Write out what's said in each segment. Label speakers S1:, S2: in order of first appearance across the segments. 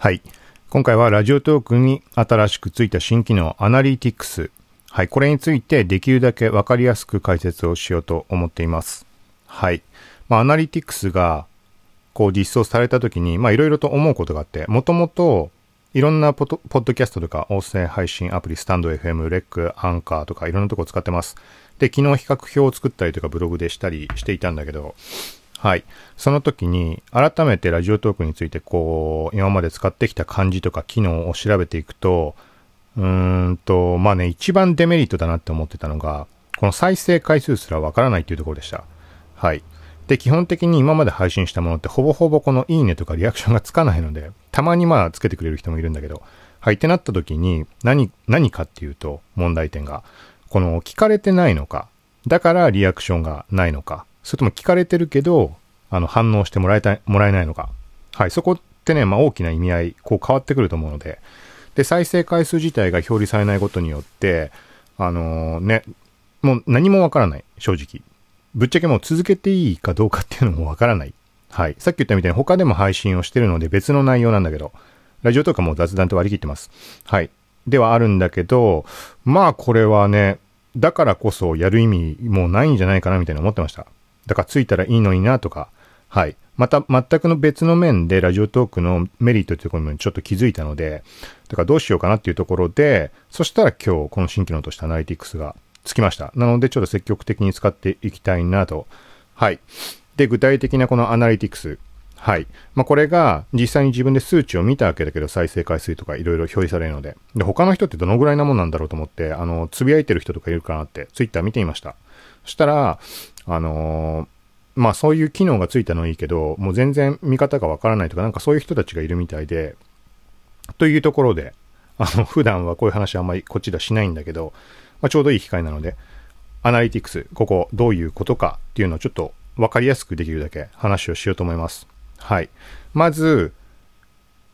S1: はい。今回はラジオトークに新しくついた新機能アナリティクス。はい。これについてできるだけわかりやすく解説をしようと思っています。はい。まあ、アナリティクスがこう実装された時に、まあ、いろいろと思うことがあって、もともといろんなポッドポッドキャストとか音声配信アプリ、スタンド FM、レック、アンカーとかいろんなとこ使ってます。で、昨日比較表を作ったりとかブログでしたりしていたんだけど、はい。その時に、改めてラジオトークについて、こう、今まで使ってきた感じとか機能を調べていくと、うーんと、まあね、一番デメリットだなって思ってたのが、この再生回数すらわからないっていうところでした。はい。で、基本的に今まで配信したものってほぼほぼこのいいねとかリアクションがつかないので、たまにまあつけてくれる人もいるんだけど、はいってなった時に何、何かっていうと問題点が、この聞かれてないのか、だからリアクションがないのか、それとも聞かれてるけど、あの反応してもらえたい、もらえないのか。はい、そこってね、まあ大きな意味合い、こう変わってくると思うので、で、再生回数自体が表示されないことによって、あのね、もう何もわからない、正直。ぶっちゃけもう続けていいかどうかっていうのもわからない。はい。さっき言ったみたいに他でも配信をしてるので別の内容なんだけど、ラジオとかも雑談と割り切ってます。はい。ではあるんだけど、まあこれはね、だからこそやる意味もうないんじゃないかなみたいな思ってました。だからついたらいいのになとか、はい。また全くの別の面でラジオトークのメリットというところにちょっと気づいたので、だからどうしようかなっていうところで、そしたら今日この新機能としてアナリティクスがつきました。なのでちょっと積極的に使っていきたいなと。はい。で、具体的なこのアナリティクス。はい。まあ、これが実際に自分で数値を見たわけだけど、再生回数とかいろいろ表示されるので。で、他の人ってどのぐらいなもんなんだろうと思って、あの、つぶやいてる人とかいるかなって、ツイッター見てみました。そしたら、あのーまあそういう機能がついたのはいいけど、もう全然見方がわからないとか、なんかそういう人たちがいるみたいで、というところで、あの、普段はこういう話あんまりこっちではしないんだけど、まあちょうどいい機会なので、アナリティクス、ここどういうことかっていうのをちょっとわかりやすくできるだけ話をしようと思います。はい。まず、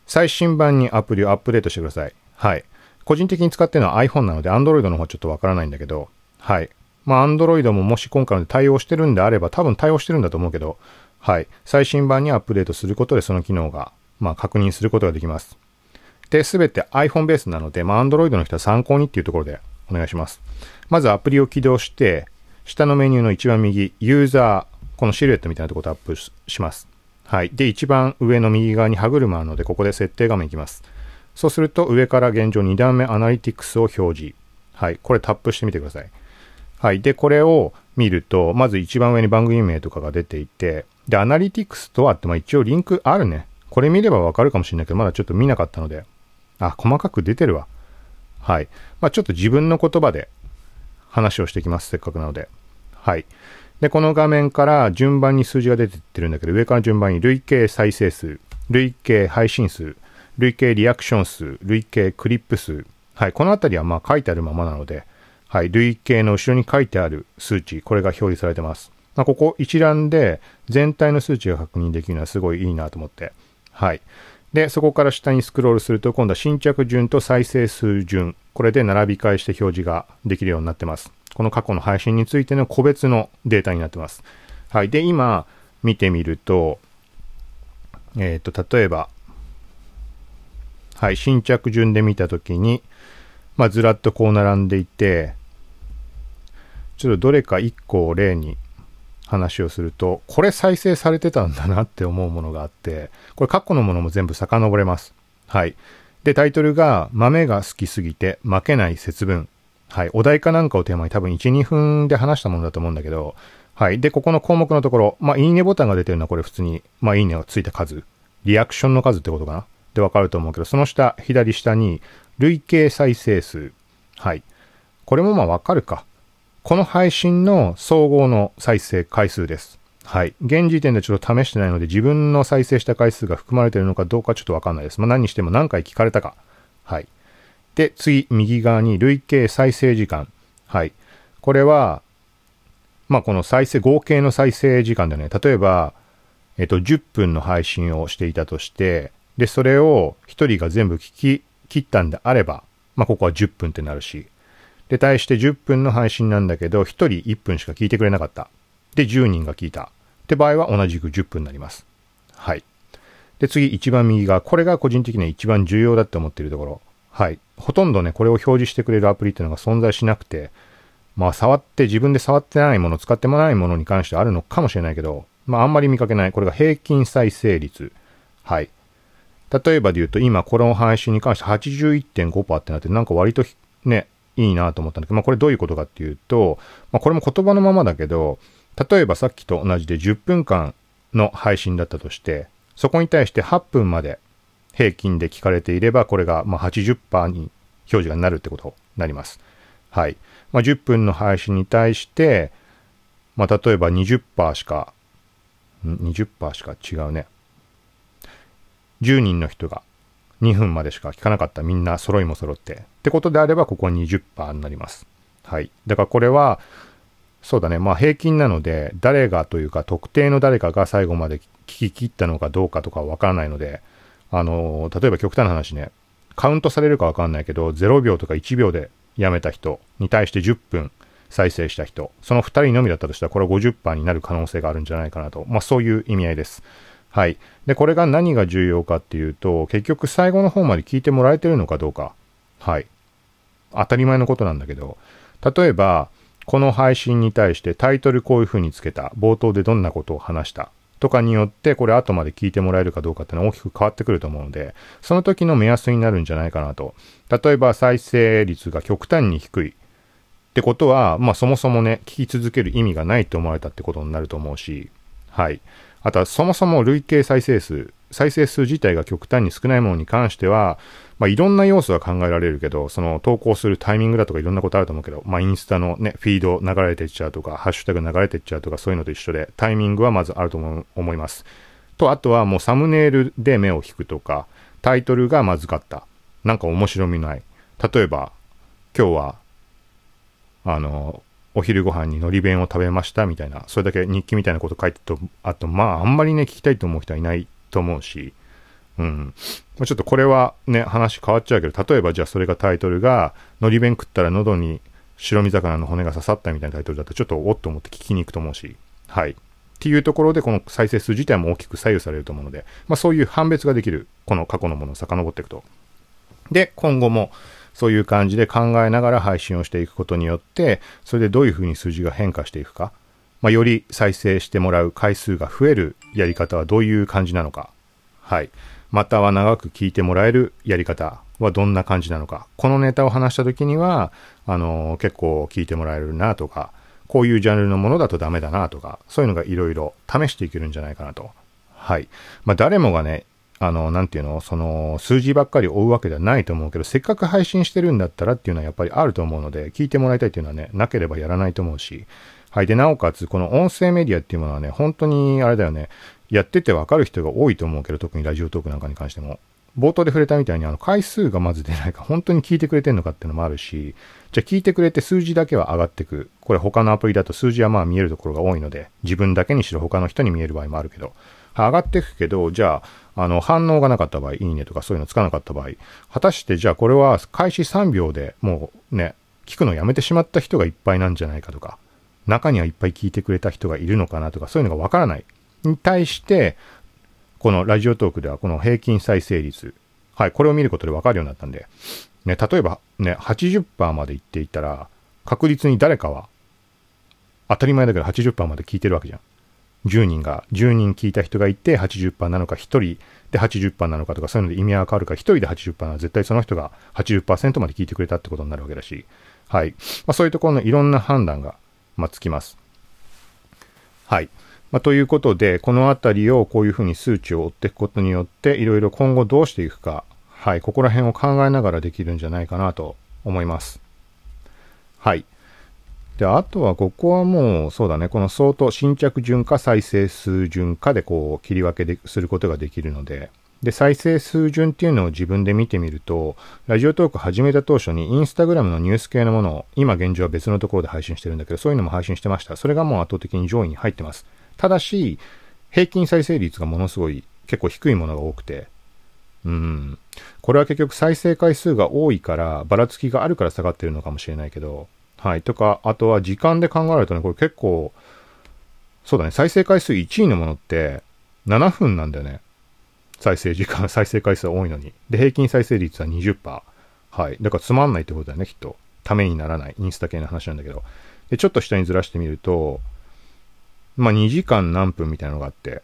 S1: 最新版にアプリをアップデートしてください。はい。個人的に使ってるのは iPhone なので Android の方はちょっとわからないんだけど、はい。まあ Android ももし今回の対応してるんであれば多分対応してるんだと思うけど、はい。最新版にアップデートすることでその機能が、まあ確認することができます。で、すべて iPhone ベースなので、まあ Android の人は参考にっていうところでお願いします。まずアプリを起動して、下のメニューの一番右、ユーザー、このシルエットみたいなところとアップします。はい。で、一番上の右側に歯車あるので、ここで設定画面いきます。そうすると、上から現状2段目アナリティクスを表示。はい。これタップしてみてください。はい。で、これを見ると、まず一番上に番組名とかが出ていて、で、アナリティクスとはって、まあ一応リンクあるね。これ見ればわかるかもしれないけど、まだちょっと見なかったので。あ、細かく出てるわ。はい。まあちょっと自分の言葉で話をしていきます。せっかくなので。はい。で、この画面から順番に数字が出てってるんだけど、上から順番に累計再生数、累計配信数、累計リアクション数、累計クリップ数。はい。このあたりはまあ書いてあるままなので、はい。累計の後ろに書いてある数値、これが表示されてます。まあ、ここ一覧で全体の数値が確認できるのはすごいいいなと思って。はい。で、そこから下にスクロールすると、今度は新着順と再生数順。これで並び替えして表示ができるようになってます。この過去の配信についての個別のデータになってます。はい。で、今、見てみると、えっ、と、例えば、はい、新着順で見たときに、まあ、ずらっとこう並んでいて、ちょっとどれか1個を例に話をすると、これ再生されてたんだなって思うものがあって、これ過去のものも全部遡れます。はい。で、タイトルが、豆が好きすぎて負けない節分。はい。お題かなんかをテーマに多分1、2分で話したものだと思うんだけど、はい。で、ここの項目のところ、まあ、いいねボタンが出てるのはこれ普通に、まあ、いいねがついた数。リアクションの数ってことかなでわかると思うけど、その下、左下に、累計再生数。はい。これもまあわかるか。この配信の総合の再生回数です。はい。現時点でちょっと試してないので、自分の再生した回数が含まれているのかどうかちょっとわかんないです。まあ何にしても何回聞かれたか。はい。で、次、右側に累計再生時間。はい。これは、まあこの再生、合計の再生時間でね、例えば、えっと、10分の配信をしていたとして、で、それを1人が全部聞き切ったんであれば、まあここは10分ってなるし、で、対して10分の配信なんだけど、1人1分しか聞いてくれなかった。で、10人が聞いた。って場合は同じく10分になります。はい。で、次一番右が、これが個人的には一番重要だって思っているところ。はい。ほとんどね、これを表示してくれるアプリっていうのが存在しなくて、まあ触って、自分で触ってないもの、使ってもないものに関してあるのかもしれないけど、まああんまり見かけない。これが平均再生率。はい。例えばで言うと、今この配信に関して81.5%ってなって、なんか割とね、いいなと思ったんだけど、まあこれどういうことかっていうと、まあこれも言葉のままだけど、例えばさっきと同じで10分間の配信だったとして、そこに対して8分まで平均で聞かれていれば、これがまあ80%に表示がなるってことになります。はい。まあ、10分の配信に対して、まあ、例えば20%しか、20%しか違うね。10人の人が2分までしか聞かなかったみんな揃いも揃って。ってことであれば、ここ20%になります。はい。だからこれは、そうだね。まあ平均なので、誰がというか特定の誰かが最後まで聞き切ったのかどうかとかわからないので、あの、例えば極端な話ね、カウントされるかわかんないけど、0秒とか1秒で辞めた人に対して10分再生した人、その2人のみだったとしたら、これは50%になる可能性があるんじゃないかなと。まあそういう意味合いです。はい。で、これが何が重要かっていうと、結局最後の方まで聞いてもらえてるのかどうか。はい。当たり前のことなんだけど、例えば、この配信に対してタイトルこういう風につけた、冒頭でどんなことを話したとかによって、これ後まで聞いてもらえるかどうかっていうのは大きく変わってくると思うので、その時の目安になるんじゃないかなと。例えば再生率が極端に低いってことは、まあそもそもね、聞き続ける意味がないと思われたってことになると思うし、はい。あとはそもそも累計再生数、再生数自体が極端に少ないものに関しては、まあ、いろんな要素は考えられるけど、その投稿するタイミングだとかいろんなことあると思うけど、まあ、インスタのね、フィード流れてっちゃうとか、ハッシュタグ流れてっちゃうとか、そういうのと一緒で、タイミングはまずあると思います。と、あとはもうサムネイルで目を引くとか、タイトルがまずかった。なんか面白みない。例えば、今日は、あの、お昼ご飯に海苔弁を食べましたみたいな、それだけ日記みたいなこと書いてと、あと、まあ、あんまりね、聞きたいと思う人はいないと思うし、うん。ちょっとこれはね、話変わっちゃうけど、例えばじゃあそれがタイトルが、のり弁食ったら喉に白身魚の骨が刺さったみたいなタイトルだとちょっとおっと思って聞きに行くと思うし、はい。っていうところでこの再生数自体も大きく左右されると思うので、まあそういう判別ができる、この過去のものを遡っていくと。で、今後もそういう感じで考えながら配信をしていくことによって、それでどういうふうに数字が変化していくか、まあより再生してもらう回数が増えるやり方はどういう感じなのか、はい。または長く聞いてもらえるやり方はどんな感じなのか。このネタを話した時には、あの、結構聞いてもらえるなとか、こういうジャンルのものだとダメだなとか、そういうのがいろいろ試していけるんじゃないかなと。はい。まあ、誰もがね、あの、なんていうの、その、数字ばっかり追うわけではないと思うけど、せっかく配信してるんだったらっていうのはやっぱりあると思うので、聞いてもらいたいっていうのはね、なければやらないと思うし、はい。で、なおかつ、この音声メディアっていうものはね、本当に、あれだよね、やっててわかる人が多いと思うけど、特にラジオトークなんかに関しても。冒頭で触れたみたいに、あの、回数がまず出ないか、本当に聞いてくれてんのかっていうのもあるし、じゃあ聞いてくれて数字だけは上がってく。これ他のアプリだと数字はまあ見えるところが多いので、自分だけにしろ他の人に見える場合もあるけど、上がっていくけど、じゃあ、あの、反応がなかった場合、いいねとかそういうのつかなかった場合、果たしてじゃあこれは開始3秒でもうね、聞くのやめてしまった人がいっぱいなんじゃないかとか、中にはいっぱい聞いてくれた人がいるのかなとか、そういうのがわからない。に対して、このラジオトークではこの平均再生率。はい、これを見ることでわかるようになったんで。ね、例えばね、80%までいっていたら、確実に誰かは、当たり前だけど80%まで聞いてるわけじゃん。10人が、10人聞いた人がいて80%なのか、1人で80%なのかとか、そういうので意味合いが変わるから、1人で80%なら絶対その人が80%まで聞いてくれたってことになるわけだし、はい。まあ、そういうところのいろんな判断が、まあ、つきます。はい。まあ、ということで、このあたりをこういうふうに数値を追っていくことによって、いろいろ今後どうしていくか、はい、ここら辺を考えながらできるんじゃないかなと思います。はい。で、あとはここはもう、そうだね、この相当新着順か再生数順かでこう切り分けですることができるので、で、再生数順っていうのを自分で見てみると、ラジオトーク始めた当初にインスタグラムのニュース系のものを、今現状は別のところで配信してるんだけど、そういうのも配信してました。それがもう圧倒的に上位に入ってます。ただし、平均再生率がものすごい結構低いものが多くて、うん。これは結局再生回数が多いから、ばらつきがあるから下がってるのかもしれないけど、はい。とか、あとは時間で考えるとね、これ結構、そうだね、再生回数1位のものって7分なんだよね。再生時間、再生回数は多いのに。で、平均再生率は20%。はい。だからつまんないってことだよね、きっと。ためにならない。インスタ系の話なんだけど。で、ちょっと下にずらしてみると、まあ、2時間何分みたいなのがあって、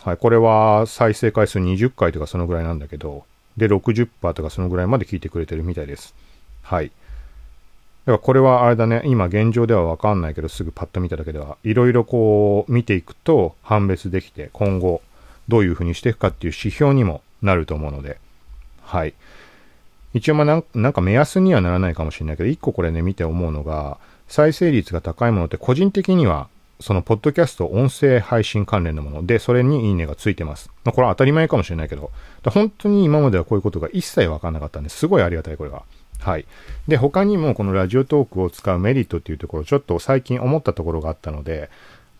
S1: はい。これは再生回数20回とかそのぐらいなんだけど、で、60%とかそのぐらいまで聞いてくれてるみたいです。はい。だからこれはあれだね、今現状ではわかんないけど、すぐパッと見ただけでは、いろいろこう見ていくと判別できて、今後どういうふうにしていくかっていう指標にもなると思うので、はい。一応まあなんなんか目安にはならないかもしれないけど、一個これね見て思うのが、再生率が高いものって個人的には、そのポッドキャスト音声配信関連のもので、それにいいねがついてます。まあこれは当たり前かもしれないけど、本当に今まではこういうことが一切わかんなかったんですごいありがたいこれが。はい。で、他にもこのラジオトークを使うメリットっていうところ、ちょっと最近思ったところがあったので、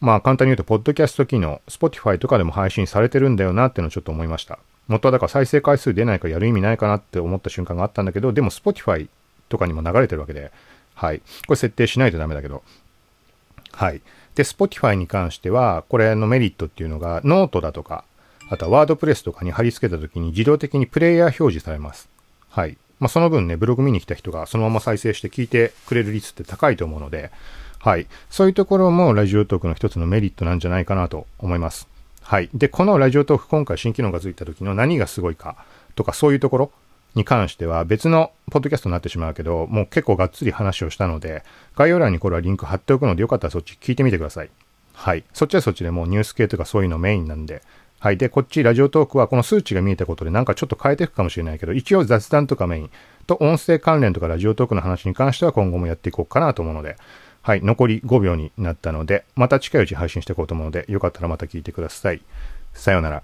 S1: まあ簡単に言うと、ポッドキャスト機能、Spotify とかでも配信されてるんだよなっていうのをちょっと思いました。元はだから再生回数出ないからやる意味ないかなって思った瞬間があったんだけど、でも Spotify とかにも流れてるわけで、はい。これ設定しないとダメだけど。はい。で、Spotify に関しては、これのメリットっていうのが、ノートだとか、あとは WordPress とかに貼り付けた時に自動的にプレイヤー表示されます。はい。まあ、その分ね、ブログ見に来た人がそのまま再生して聞いてくれる率って高いと思うので、はい。そういうところもラジオトークの一つのメリットなんじゃないかなと思います。はい。で、このラジオトーク今回新機能がついた時の何がすごいかとかそういうところに関しては別のポッドキャストになってしまうけど、もう結構がっつり話をしたので、概要欄にこれはリンク貼っておくのでよかったらそっち聞いてみてください。はい。そっちはそっちでもうニュース系とかそういうのメインなんで、はい。で、こっち、ラジオトークはこの数値が見えたことでなんかちょっと変えていくかもしれないけど、一応雑談とかメインと音声関連とかラジオトークの話に関しては今後もやっていこうかなと思うので、はい。残り5秒になったので、また近いうち配信していこうと思うので、よかったらまた聞いてください。さようなら。